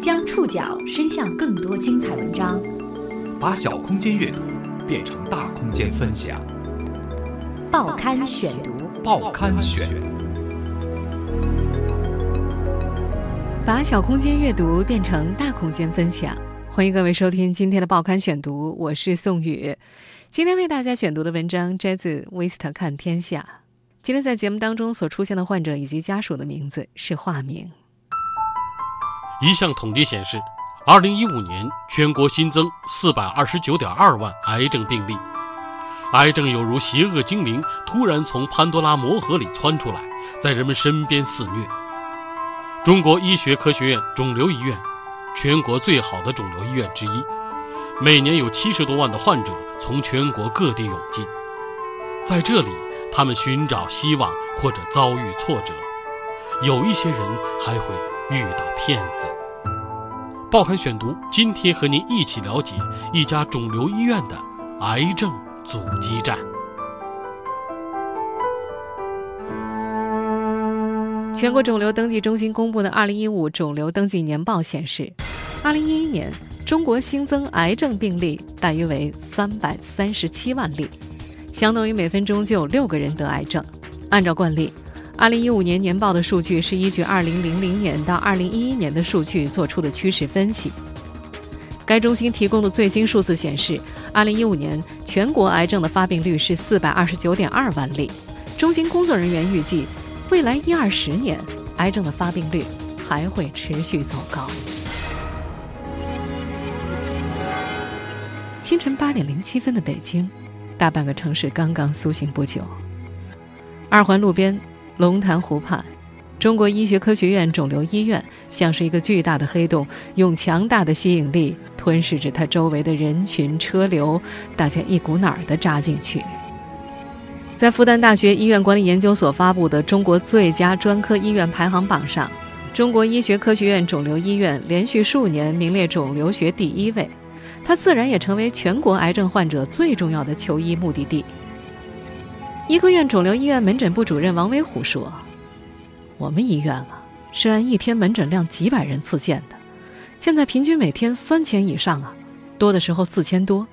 将触角伸向更多精彩文章，把小空间阅读变成大空间分享。报刊选读，报刊选。把小空间阅读变成大空间分享，欢迎各位收听今天的报刊选读，我是宋宇。今天为大家选读的文章摘自《威斯特看天下》。今天在节目当中所出现的患者以及家属的名字是化名。一项统计显示，二零一五年全国新增四百二十九点二万癌症病例。癌症犹如邪恶精灵，突然从潘多拉魔盒里窜出来，在人们身边肆虐。中国医学科学院肿瘤医院，全国最好的肿瘤医院之一，每年有七十多万的患者从全国各地涌进，在这里，他们寻找希望或者遭遇挫折，有一些人还会遇到骗子。报刊选读，今天和您一起了解一家肿瘤医院的癌症阻击战。全国肿瘤登记中心公布的《二零一五肿瘤登记年报》显示，二零一一年中国新增癌症病例大约为三百三十七万例，相当于每分钟就有六个人得癌症。按照惯例，二零一五年年报的数据是依据二零零零年到二零一一年的数据做出的趋势分析。该中心提供的最新数字显示，二零一五年全国癌症的发病率是四百二十九点二万例。中心工作人员预计。未来一二十年，癌症的发病率还会持续走高。清晨八点零七分的北京，大半个城市刚刚苏醒不久。二环路边，龙潭湖畔，中国医学科学院肿瘤医院像是一个巨大的黑洞，用强大的吸引力吞噬着它周围的人群车流，大家一股脑儿的扎进去。在复旦大学医院管理研究所发布的《中国最佳专科医院排行榜》上，中国医学科学院肿瘤医院连续数年名列肿瘤学第一位，它自然也成为全国癌症患者最重要的求医目的地。医科院肿瘤医院门诊部主任王维虎说：“我们医院啊，是按一天门诊量几百人次建的，现在平均每天三千以上啊，多的时候四千多，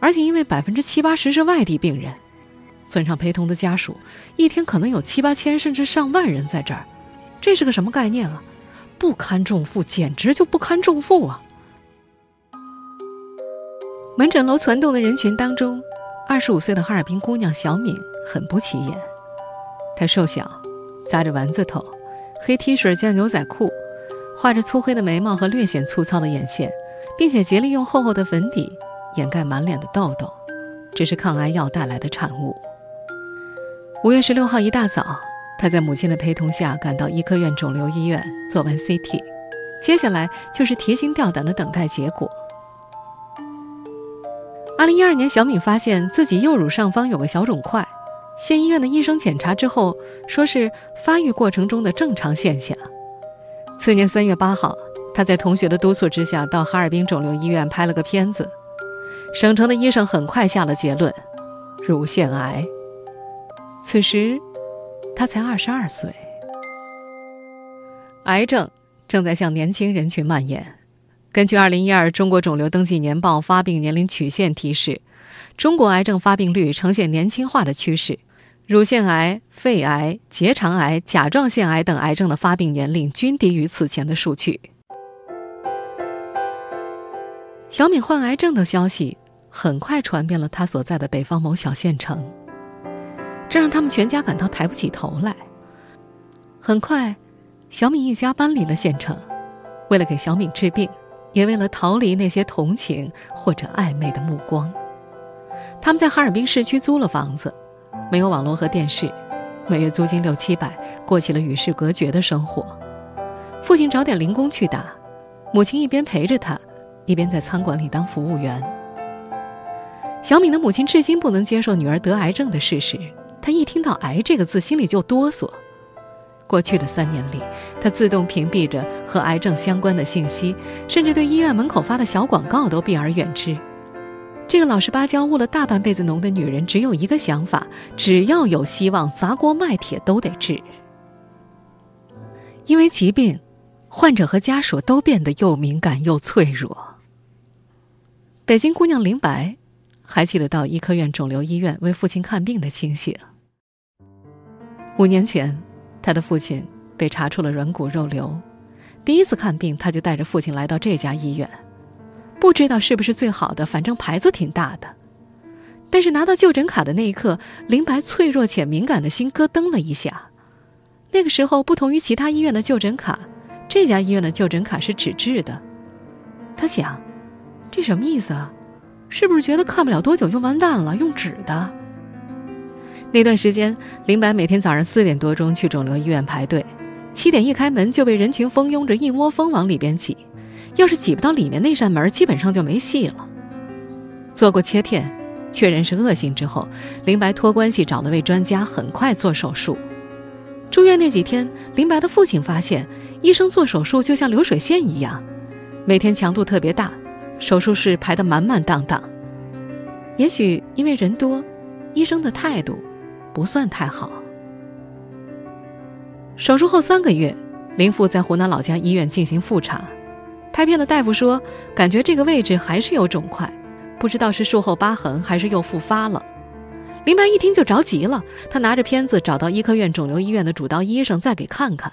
而且因为百分之七八十是外地病人。”村上陪同的家属，一天可能有七八千甚至上万人在这儿，这是个什么概念啊？不堪重负，简直就不堪重负啊！门诊楼攒动的人群当中，二十五岁的哈尔滨姑娘小敏很不起眼。他瘦小，扎着丸子头，黑 T 恤加牛仔裤，画着粗黑的眉毛和略显粗糙的眼线，并且竭力用厚厚的粉底掩盖满脸的痘痘，这是抗癌药带来的产物。五月十六号一大早，他在母亲的陪同下赶到医科院肿瘤医院做完 CT，接下来就是提心吊胆的等待结果。二零一二年，小敏发现自己右乳上方有个小肿块，县医院的医生检查之后说是发育过程中的正常现象。次年三月八号，他在同学的督促之下到哈尔滨肿瘤医院拍了个片子，省城的医生很快下了结论：乳腺癌。此时，他才二十二岁。癌症正在向年轻人群蔓延。根据《二零一二中国肿瘤登记年报》发病年龄曲线提示，中国癌症发病率呈现年轻化的趋势。乳腺癌、肺癌、结肠癌、甲状腺癌等癌症的发病年龄均低于此前的数据。小敏患癌症的消息很快传遍了他所在的北方某小县城。这让他们全家感到抬不起头来。很快，小敏一家搬离了县城，为了给小敏治病，也为了逃离那些同情或者暧昧的目光，他们在哈尔滨市区租了房子，没有网络和电视，每月租金六七百，过起了与世隔绝的生活。父亲找点零工去打，母亲一边陪着他，一边在餐馆里当服务员。小敏的母亲至今不能接受女儿得癌症的事实。她一听到“癌”这个字，心里就哆嗦。过去的三年里，她自动屏蔽着和癌症相关的信息，甚至对医院门口发的小广告都避而远之。这个老实巴交、务了大半辈子农的女人，只有一个想法：只要有希望，砸锅卖铁都得治。因为疾病，患者和家属都变得又敏感又脆弱。北京姑娘林白还记得到医科院肿瘤医院为父亲看病的情形。五年前，她的父亲被查出了软骨肉瘤，第一次看病，她就带着父亲来到这家医院，不知道是不是最好的，反正牌子挺大的。但是拿到就诊卡的那一刻，林白脆弱且敏感的心咯噔了一下。那个时候，不同于其他医院的就诊卡，这家医院的就诊卡是纸质的。他想，这什么意思啊？是不是觉得看不了多久就完蛋了，用纸的？那段时间，林白每天早上四点多钟去肿瘤医院排队，七点一开门就被人群蜂拥着一窝蜂往里边挤，要是挤不到里面那扇门，基本上就没戏了。做过切片。确认是恶性之后，林白托关系找了位专家，很快做手术。住院那几天，林白的父亲发现，医生做手术就像流水线一样，每天强度特别大，手术室排得满满当当。也许因为人多，医生的态度不算太好。手术后三个月，林父在湖南老家医院进行复查，拍片的大夫说，感觉这个位置还是有肿块。不知道是术后疤痕还是又复发了，林白一听就着急了。他拿着片子找到医科院肿瘤医院的主刀医生，再给看看。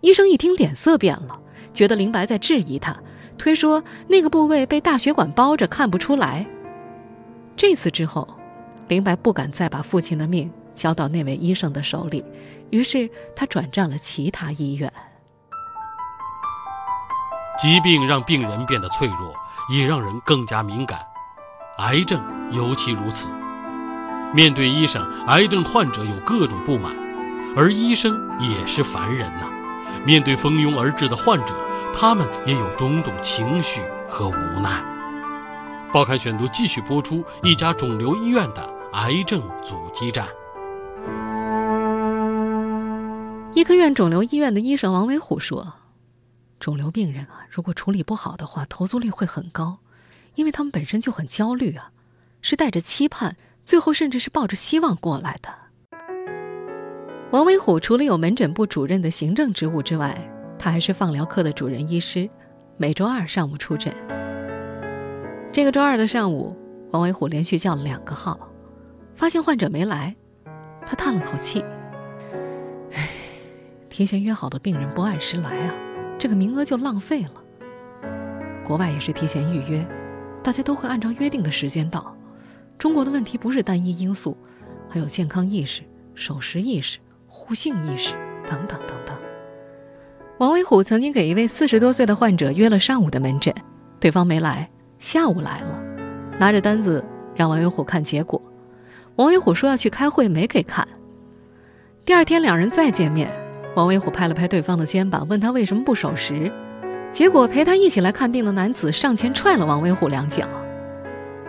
医生一听脸色变了，觉得林白在质疑他，推说那个部位被大血管包着，看不出来。这次之后，林白不敢再把父亲的命交到那位医生的手里，于是他转战了其他医院。疾病让病人变得脆弱，也让人更加敏感。癌症尤其如此。面对医生，癌症患者有各种不满，而医生也是凡人呐。面对蜂拥而至的患者，他们也有种种情绪和无奈。报刊选读继续播出一家肿瘤医院的癌症阻击战。医科院肿瘤医院的医生王维虎说：“肿瘤病人啊，如果处理不好的话，投诉率会很高。”因为他们本身就很焦虑啊，是带着期盼，最后甚至是抱着希望过来的。王维虎除了有门诊部主任的行政职务之外，他还是放疗科的主任医师，每周二上午出诊。这个周二的上午，王维虎连续叫了两个号，发现患者没来，他叹了口气：“ 唉，提前约好的病人不按时来啊，这个名额就浪费了。国外也是提前预约。”大家都会按照约定的时间到。中国的问题不是单一因素，还有健康意识、守时意识、互信意识等等等等。王维虎曾经给一位四十多岁的患者约了上午的门诊，对方没来，下午来了，拿着单子让王维虎看结果。王维虎说要去开会，没给看。第二天两人再见面，王维虎拍了拍对方的肩膀，问他为什么不守时。结果陪他一起来看病的男子上前踹了王维虎两脚，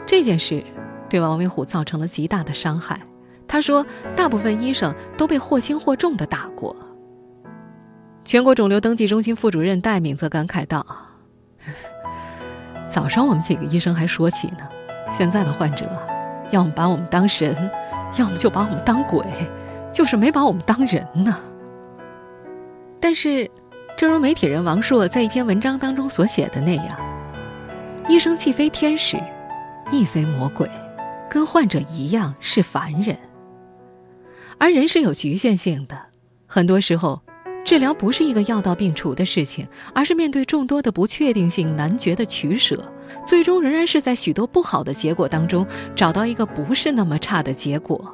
这件事对王维虎造成了极大的伤害。他说，大部分医生都被或轻或重的打过。全国肿瘤登记中心副主任戴敏则感慨道：“早上我们几个医生还说起呢，现在的患者，要么把我们当神，要么就把我们当鬼，就是没把我们当人呢。”但是。正如媒体人王朔在一篇文章当中所写的那样，医生既非天使，亦非魔鬼，跟患者一样是凡人。而人是有局限性的，很多时候，治疗不是一个药到病除的事情，而是面对众多的不确定性、难决的取舍，最终仍然是在许多不好的结果当中找到一个不是那么差的结果。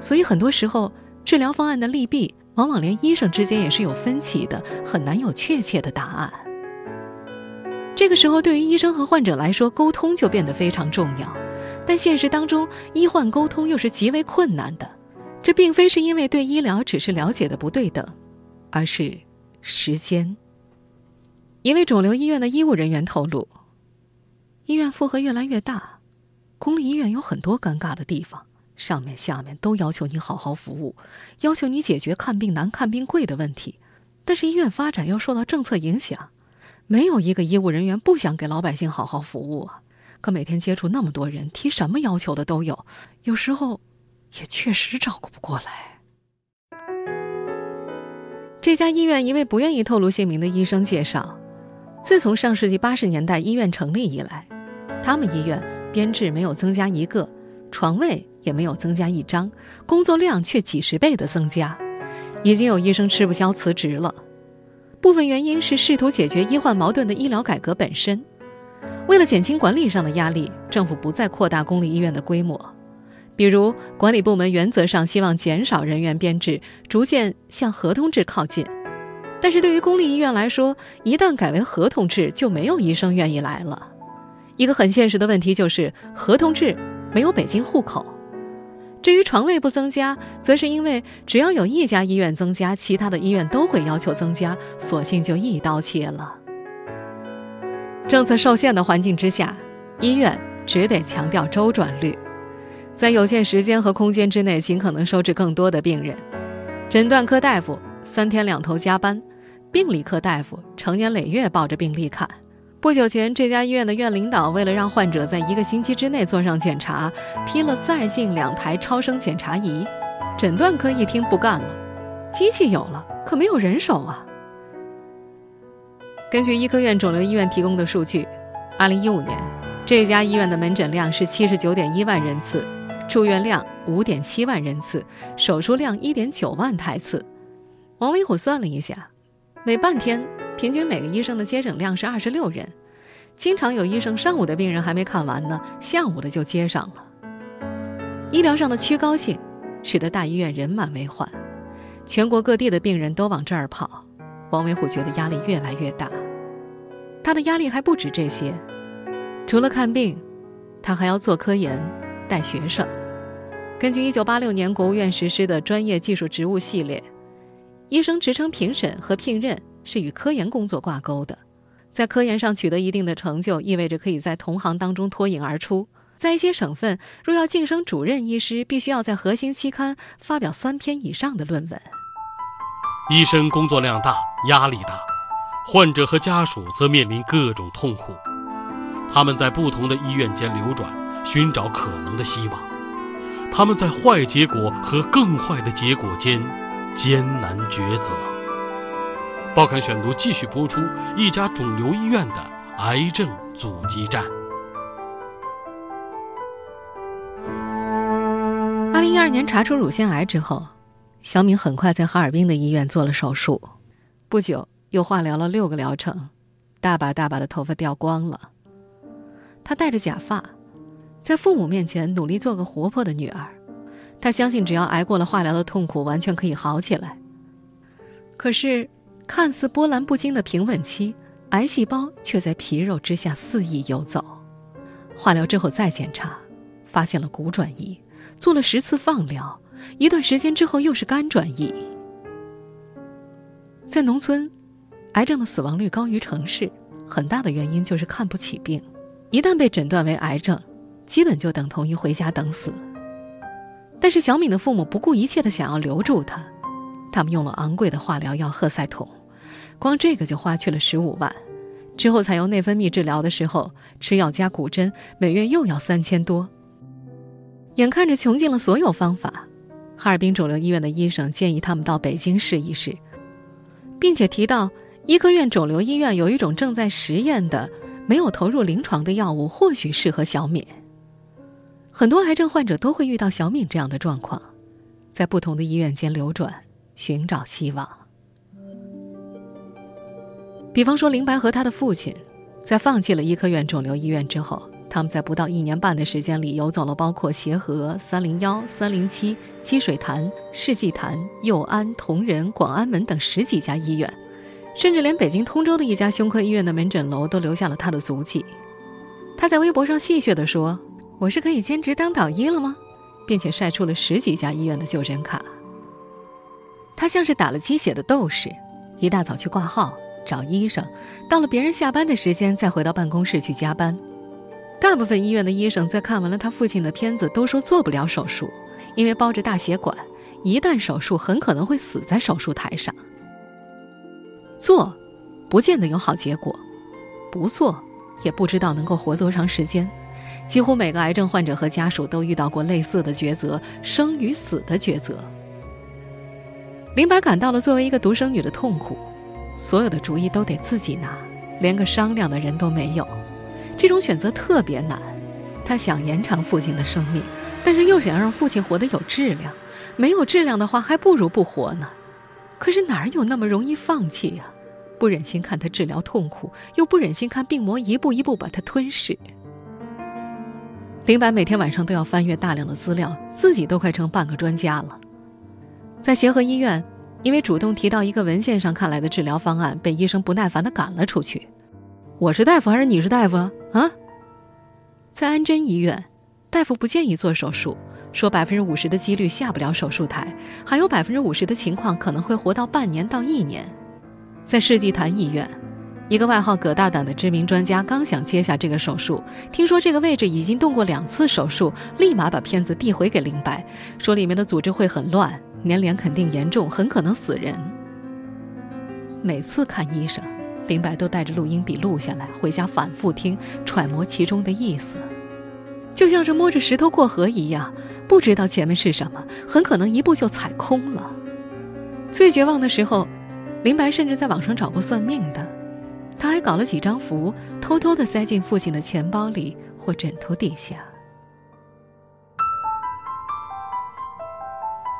所以很多时候，治疗方案的利弊。往往连医生之间也是有分歧的，很难有确切的答案。这个时候，对于医生和患者来说，沟通就变得非常重要。但现实当中，医患沟通又是极为困难的。这并非是因为对医疗只是了解的不对等，而是时间。一位肿瘤医院的医务人员透露，医院负荷越来越大，公立医院有很多尴尬的地方。上面下面都要求你好好服务，要求你解决看病难、看病贵的问题。但是医院发展又受到政策影响，没有一个医务人员不想给老百姓好好服务啊。可每天接触那么多人，提什么要求的都有，有时候也确实照顾不过来。这家医院一位不愿意透露姓名的医生介绍，自从上世纪八十年代医院成立以来，他们医院编制没有增加一个，床位也没有增加一张，工作量却几十倍的增加，已经有医生吃不消辞职了。部分原因是试图解决医患矛盾的医疗改革本身。为了减轻管理上的压力，政府不再扩大公立医院的规模。比如，管理部门原则上希望减少人员编制，逐渐向合同制靠近。但是对于公立医院来说，一旦改为合同制，就没有医生愿意来了。一个很现实的问题就是，合同制没有北京户口。至于床位不增加，则是因为只要有一家医院增加，其他的医院都会要求增加，索性就一刀切了。政策受限的环境之下，医院只得强调周转率，在有限时间和空间之内，尽可能收治更多的病人。诊断科大夫三天两头加班，病理科大夫成年累月抱着病历看。不久前，这家医院的院领导为了让患者在一个星期之内做上检查，批了再进两台超声检查仪。诊断科一听不干了，机器有了，可没有人手啊。根据医科院肿瘤医院提供的数据，2015年这家医院的门诊量是79.1万人次，住院量5.7万人次，手术量1.9万台次。王维虎算了一下，每半天平均每个医生的接诊量是26人，经常有医生上午的病人还没看完呢，下午的就接上了。医疗上的趋高性，使得大医院人满为患，全国各地的病人都往这儿跑。王维虎觉得压力越来越大，他的压力还不止这些，除了看病，他还要做科研、带学生。根据1986年国务院实施的专业技术职务系列，医生职称评审和聘任是与科研工作挂钩的，在科研上取得一定的成就，意味着可以在同行当中脱颖而出。在一些省份，若要晋升主任医师，必须要在核心期刊发表三篇以上的论文。医生工作量大，压力大，患者和家属则面临各种痛苦。他们在不同的医院间流转，寻找可能的希望。他们在坏结果和更坏的结果间艰难抉择。报刊选读继续播出一家肿瘤医院的癌症阻击战。二零一二年查出乳腺癌之后。小敏很快在哈尔滨的医院做了手术，不久又化疗了六个疗程，大把大把的头发掉光了。她戴着假发，在父母面前努力做个活泼的女儿。她相信只要挨过了化疗的痛苦，完全可以好起来。可是，看似波澜不惊的平稳期，癌细胞却在皮肉之下肆意游走。化疗之后再检查，发现了骨转移，做了十次放疗。一段时间之后，又是肝转移。在农村，癌症的死亡率高于城市，很大的原因就是看不起病。一旦被诊断为癌症，基本就等同于回家等死。但是小敏的父母不顾一切的想要留住她，他们用了昂贵的化疗药赫赛酮，光这个就花去了十五万。之后采用内分泌治疗的时候，吃药加骨针，每月又要三千多。眼看着穷尽了所有方法。哈尔滨肿瘤医院的医生建议他们到北京试一试，并且提到医科院肿瘤医院有一种正在实验的、没有投入临床的药物，或许适合小敏。很多癌症患者都会遇到小敏这样的状况，在不同的医院间流转，寻找希望。比方说，林白和他的父亲，在放弃了医科院肿瘤医院之后。他们在不到一年半的时间里游走了包括协和、三零幺、三零七、积水潭、世纪坛、佑安、同仁、广安门等十几家医院，甚至连北京通州的一家胸科医院的门诊楼都留下了他的足迹。他在微博上戏谑地说：“我是可以兼职当导医了吗？”并且晒出了十几家医院的就诊卡。他像是打了鸡血的斗士，一大早去挂号找医生，到了别人下班的时间再回到办公室去加班。大部分医院的医生在看完了他父亲的片子，都说做不了手术，因为包着大血管，一旦手术很可能会死在手术台上。做，不见得有好结果；不做，也不知道能够活多长时间。几乎每个癌症患者和家属都遇到过类似的抉择——生与死的抉择。林白感到了作为一个独生女的痛苦，所有的主意都得自己拿，连个商量的人都没有。这种选择特别难。他想延长父亲的生命，但是又想让父亲活得有质量。没有质量的话，还不如不活呢。可是哪有那么容易放弃呀？不忍心看他治疗痛苦，又不忍心看病魔一步一步把他吞噬。林白每天晚上都要翻阅大量的资料，自己都快成半个专家了。在协和医院，因为主动提到一个文献上看来的治疗方案，被医生不耐烦地赶了出去。我是大夫还是你是大夫啊？啊？在安贞医院，大夫不建议做手术。说百分之五十的几率下不了手术台，还有百分之五十的情况可能会活到半年到一年。在世纪坛医院，一个外号“葛大胆”的知名专家刚想接下这个手术，听说这个位置已经动过两次手术，立马把片子递回给林白，说里面的组织会很乱，粘连肯定严重，很可能死人。每次看医生，林白都带着录音笔录下来，回家反复听，揣摩其中的意思。就像是摸着石头过河一样，不知道前面是什么，很可能一步就踩空了。最绝望的时候，林白甚至在网上找过算命的，他还搞了几张符，偷偷的塞进父亲的钱包里或枕头底下。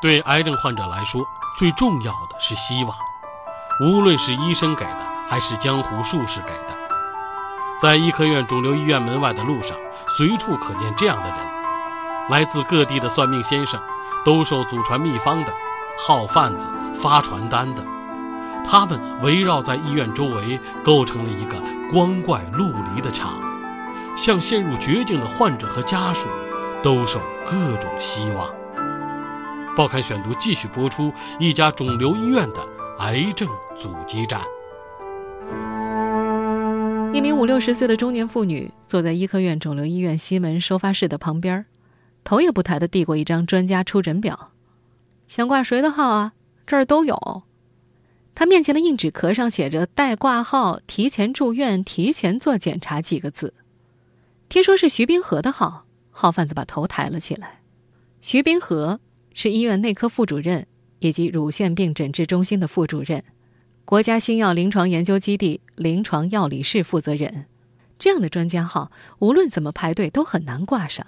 对癌症患者来说，最重要的是希望，无论是医生给的，还是江湖术士给的。在医科院肿瘤医院门外的路上。随处可见这样的人，来自各地的算命先生，兜售祖传秘方的，号贩子发传单的，他们围绕在医院周围，构成了一个光怪陆离的场，向陷入绝境的患者和家属兜售各种希望。报刊选读继续播出一家肿瘤医院的癌症阻击战。一名五六十岁的中年妇女坐在医科院肿瘤医院西门收发室的旁边，头也不抬地递过一张专家出诊表：“想挂谁的号啊？这儿都有。”她面前的硬纸壳上写着“待挂号、提前住院、提前做检查”几个字。听说是徐冰河的号，号贩子把头抬了起来。徐冰河是医院内科副主任以及乳腺病诊治中心的副主任。国家新药临床研究基地临床药理室负责人，这样的专家号无论怎么排队都很难挂上。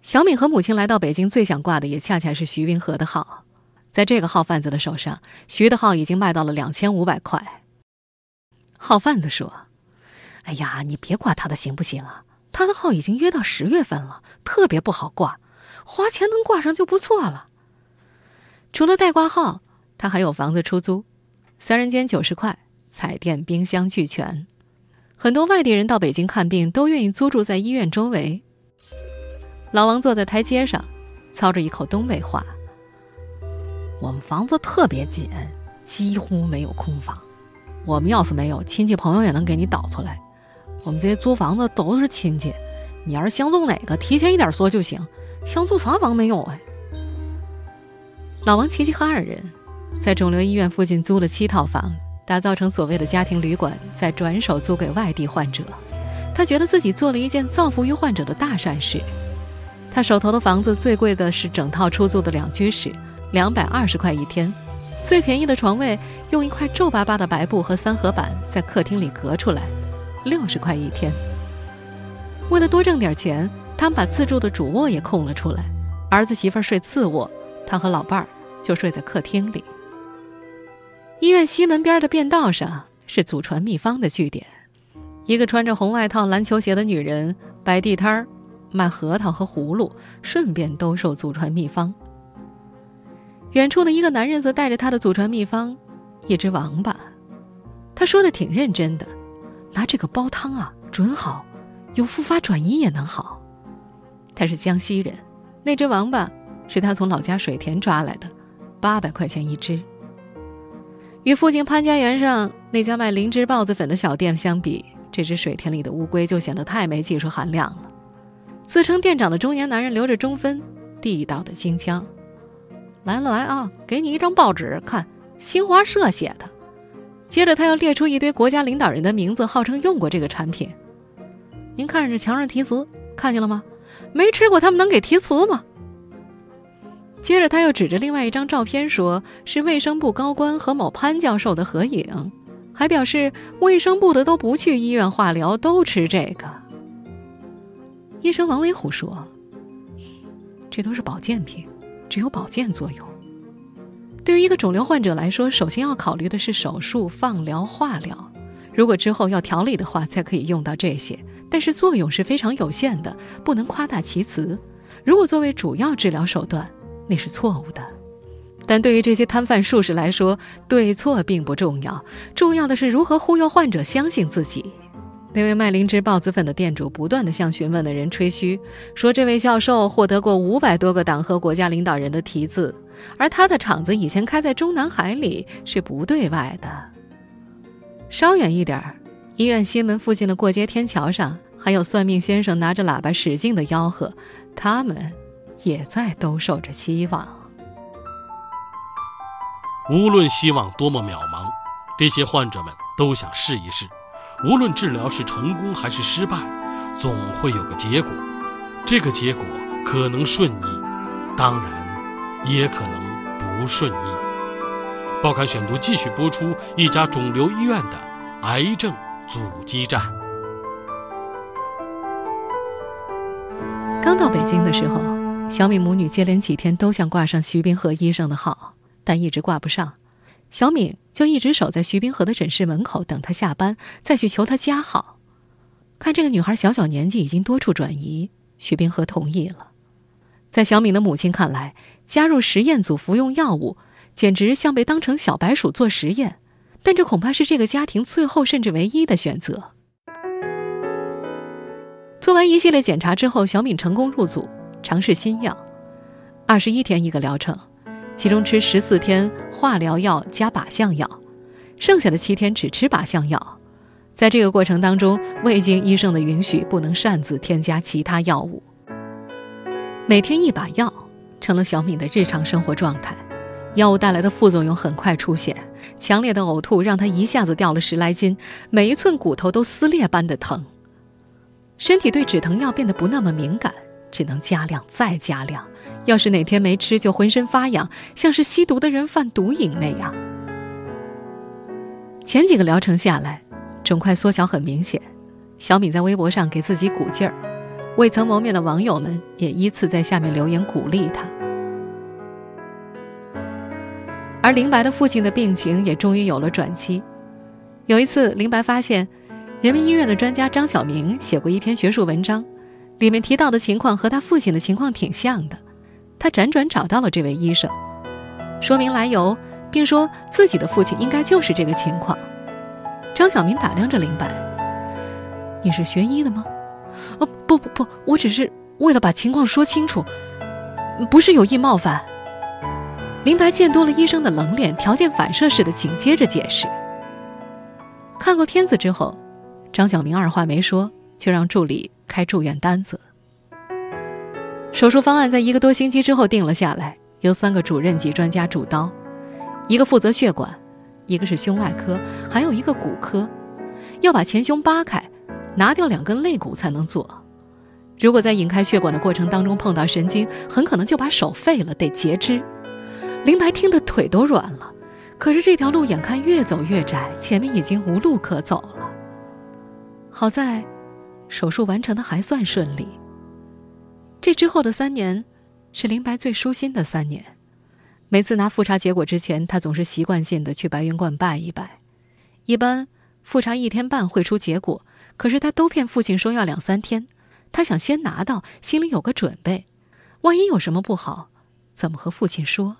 小敏和母亲来到北京，最想挂的也恰恰是徐云和的号。在这个号贩子的手上，徐的号已经卖到了两千五百块。号贩子说：“哎呀，你别挂他的行不行啊？他的号已经约到十月份了，特别不好挂，花钱能挂上就不错了。除了代挂号，他还有房子出租。”三人间九十块，彩电、冰箱俱全。很多外地人到北京看病，都愿意租住在医院周围。老王坐在台阶上，操着一口东北话：“我们房子特别紧，几乎没有空房。我们要是没有亲戚朋友，也能给你倒出来。我们这些租房子都是亲戚，你要是相中哪个，提前一点说就行。想租啥房没有哎？”老王齐齐和二人。在肿瘤医院附近租了七套房，打造成所谓的家庭旅馆，再转手租给外地患者。他觉得自己做了一件造福于患者的大善事。他手头的房子最贵的是整套出租的两居室，两百二十块一天；最便宜的床位用一块皱巴巴的白布和三合板在客厅里隔出来，六十块一天。为了多挣点钱，他们把自住的主卧也空了出来，儿子媳妇睡次卧，他和老伴儿就睡在客厅里。医院西门边的便道上是祖传秘方的据点，一个穿着红外套、篮球鞋的女人摆地摊儿，卖核桃和葫芦，顺便兜售祖传秘方。远处的一个男人则带着他的祖传秘方，一只王八。他说的挺认真的，拿这个煲汤啊，准好，有复发转移也能好。他是江西人，那只王八是他从老家水田抓来的，八百块钱一只。与附近潘家园上那家卖灵芝孢子粉的小店相比，这只水田里的乌龟就显得太没技术含量了。自称店长的中年男人留着中分，地道的京腔：“来了来啊，给你一张报纸，看新华社写的。”接着他又列出一堆国家领导人的名字，号称用过这个产品。您看着墙上题词，看见了吗？没吃过他们能给题词吗？接着他又指着另外一张照片说是卫生部高官和某潘教授的合影，还表示卫生部的都不去医院化疗，都吃这个。医生王维虎说：“这都是保健品，只有保健作用。对于一个肿瘤患者来说，首先要考虑的是手术、放疗、化疗。如果之后要调理的话，才可以用到这些。但是作用是非常有限的，不能夸大其词。如果作为主要治疗手段，那是错误的。但对于这些摊贩术士来说，对错并不重要，重要的是如何忽悠患者相信自己。”那位卖灵芝孢子粉的店主不断地向询问的人吹嘘，说这位教授获得过五百多个党和国家领导人的题字，而他的厂子以前开在中南海里，是不对外的。稍远一点儿，医院西门附近的过街天桥上，还有算命先生拿着喇叭使劲的吆喝，他们也在兜售着希望。无论希望多么渺茫，这些患者们都想试一试。无论治疗是成功还是失败，总会有个结果。这个结果可能顺意，当然也可能不顺意。报刊选读继续播出一家肿瘤医院的癌症阻击战。刚到北京的时候，小敏母女接连几天都想挂上徐冰河医生的号，但一直挂不上。小敏就一直守在徐冰河的诊室门口等他下班，再去求他加号。看这个女孩小小年纪已经多处转移，徐冰河同意了。在小敏的母亲看来，加入实验组服用药物，简直像被当成小白鼠做实验。但这恐怕是这个家庭最后甚至唯一的选择。做完一系列检查之后，小敏成功入组，尝试新药，二十一天一个疗程。其中吃十四天化疗药加靶向药，剩下的七天只吃靶向药。在这个过程当中，未经医生的允许，不能擅自添加其他药物。每天一把药，成了小敏的日常生活状态。药物带来的副作用很快出现，强烈的呕吐让他一下子掉了十来斤，每一寸骨头都撕裂般的疼。身体对止疼药变得不那么敏感，只能加量再加量。要是哪天没吃，就浑身发痒，像是吸毒的人犯毒瘾那样。前几个疗程下来，肿块缩小很明显。小敏在微博上给自己鼓劲儿，未曾谋面的网友们也依次在下面留言鼓励她。而林白的父亲的病情也终于有了转机。有一次，林白发现，人民医院的专家张晓明写过一篇学术文章，里面提到的情况和他父亲的情况挺像的。他辗转找到了这位医生，说明来由，并说自己的父亲应该就是这个情况。张小明打量着林白：“你是学医的吗？”“哦，不不不，我只是为了把情况说清楚，不是有意冒犯。”林白见多了医生的冷脸，条件反射似的紧接着解释。看过片子之后，张小明二话没说，就让助理开住院单子。手术方案在一个多星期之后定了下来，由三个主任级专家主刀，一个负责血管，一个是胸外科，还有一个骨科，要把前胸扒开，拿掉两根肋骨才能做。如果在引开血管的过程当中碰到神经，很可能就把手废了，得截肢。林白听得腿都软了，可是这条路眼看越走越窄，前面已经无路可走了。好在，手术完成的还算顺利。这之后的三年，是林白最舒心的三年。每次拿复查结果之前，他总是习惯性的去白云观拜一拜。一般复查一天半会出结果，可是他都骗父亲说要两三天。他想先拿到，心里有个准备，万一有什么不好，怎么和父亲说？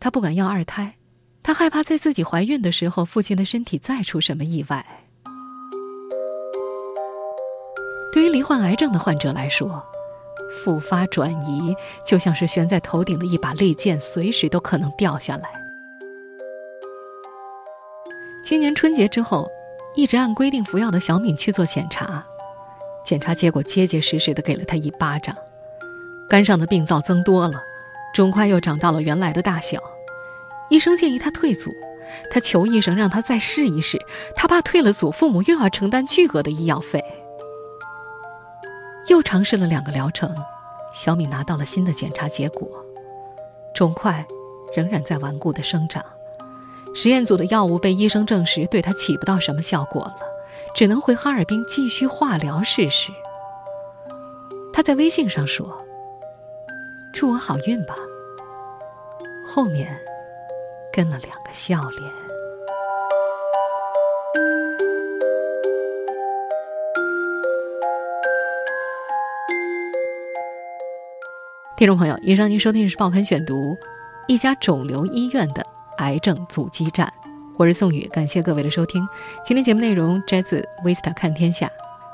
他不敢要二胎，他害怕在自己怀孕的时候，父亲的身体再出什么意外。对于罹患癌症的患者来说，复发转移就像是悬在头顶的一把利剑，随时都可能掉下来。今年春节之后，一直按规定服药的小敏去做检查，检查结果结结实实的给了她一巴掌，肝上的病灶增多了，肿块又长到了原来的大小。医生建议他退组，他求医生让他再试一试，他怕退了组，父母又要承担巨额的医药费。又尝试了两个疗程，小敏拿到了新的检查结果，肿块仍然在顽固的生长。实验组的药物被医生证实对他起不到什么效果了，只能回哈尔滨继续化疗试试。他在微信上说：“祝我好运吧。”后面跟了两个笑脸。听众朋友，以上您收听的是《报刊选读》，一家肿瘤医院的。癌症阻击战，我是宋宇，感谢各位的收听。今天节目内容摘自《Vista 看天下》，